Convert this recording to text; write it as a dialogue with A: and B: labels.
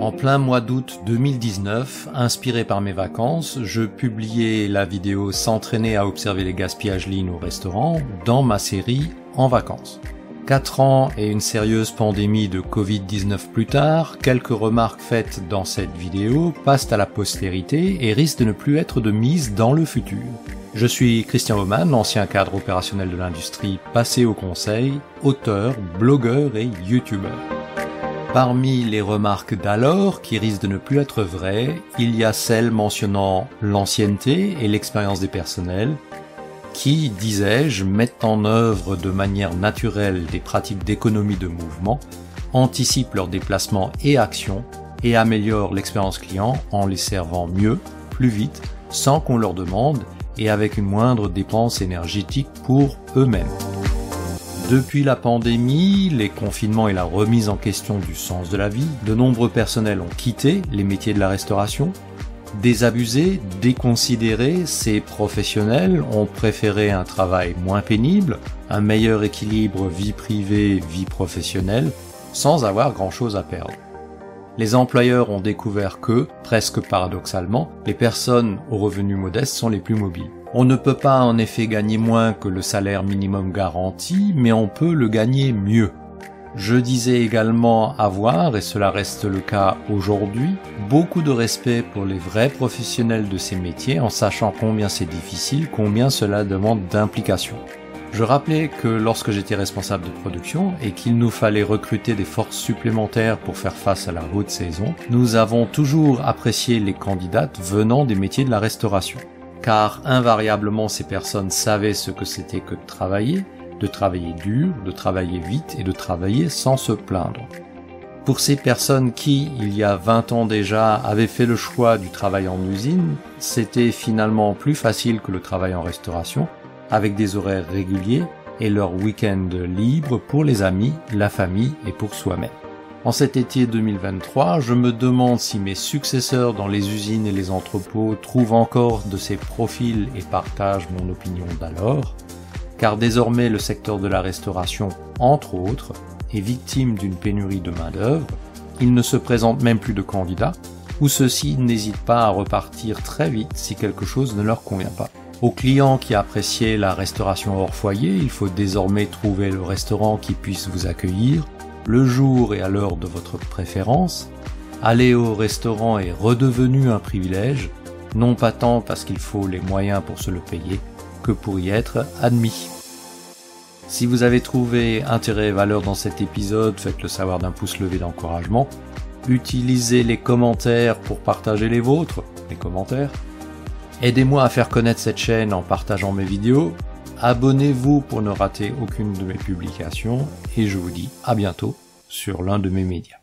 A: En plein mois d'août 2019, inspiré par mes vacances, je publiais la vidéo S'entraîner à observer les gaspillages lean au restaurant dans ma série En vacances. Quatre ans et une sérieuse pandémie de Covid-19 plus tard, quelques remarques faites dans cette vidéo passent à la postérité et risquent de ne plus être de mise dans le futur. Je suis Christian Oman, ancien cadre opérationnel de l'industrie passé au conseil, auteur, blogueur et youtubeur. Parmi les remarques d'alors, qui risquent de ne plus être vraies, il y a celles mentionnant l'ancienneté et l'expérience des personnels, qui, disais-je, mettent en œuvre de manière naturelle des pratiques d'économie de mouvement, anticipent leurs déplacements et actions, et améliorent l'expérience client en les servant mieux, plus vite, sans qu'on leur demande, et avec une moindre dépense énergétique pour eux-mêmes. Depuis la pandémie, les confinements et la remise en question du sens de la vie, de nombreux personnels ont quitté les métiers de la restauration. Désabusés, déconsidérés, ces professionnels ont préféré un travail moins pénible, un meilleur équilibre vie privée-vie professionnelle, sans avoir grand-chose à perdre. Les employeurs ont découvert que, presque paradoxalement, les personnes aux revenus modestes sont les plus mobiles. On ne peut pas en effet gagner moins que le salaire minimum garanti, mais on peut le gagner mieux. Je disais également avoir, et cela reste le cas aujourd'hui, beaucoup de respect pour les vrais professionnels de ces métiers en sachant combien c'est difficile, combien cela demande d'implication. Je rappelais que lorsque j'étais responsable de production et qu'il nous fallait recruter des forces supplémentaires pour faire face à la haute saison, nous avons toujours apprécié les candidates venant des métiers de la restauration car invariablement ces personnes savaient ce que c'était que de travailler, de travailler dur, de travailler vite et de travailler sans se plaindre. Pour ces personnes qui, il y a 20 ans déjà, avaient fait le choix du travail en usine, c'était finalement plus facile que le travail en restauration, avec des horaires réguliers et leur week-end libre pour les amis, la famille et pour soi-même. En cet été 2023, je me demande si mes successeurs dans les usines et les entrepôts trouvent encore de ces profils et partagent mon opinion d'alors, car désormais le secteur de la restauration, entre autres, est victime d'une pénurie de main-d'œuvre, il ne se présente même plus de candidats, ou ceux-ci n'hésitent pas à repartir très vite si quelque chose ne leur convient pas. Aux clients qui appréciaient la restauration hors foyer, il faut désormais trouver le restaurant qui puisse vous accueillir, le jour et à l'heure de votre préférence, aller au restaurant est redevenu un privilège, non pas tant parce qu'il faut les moyens pour se le payer, que pour y être admis. Si vous avez trouvé intérêt et valeur dans cet épisode, faites le savoir d'un pouce levé d'encouragement. Utilisez les commentaires pour partager les vôtres, les commentaires. Aidez-moi à faire connaître cette chaîne en partageant mes vidéos Abonnez-vous pour ne rater aucune de mes publications et je vous dis à bientôt sur l'un de mes médias.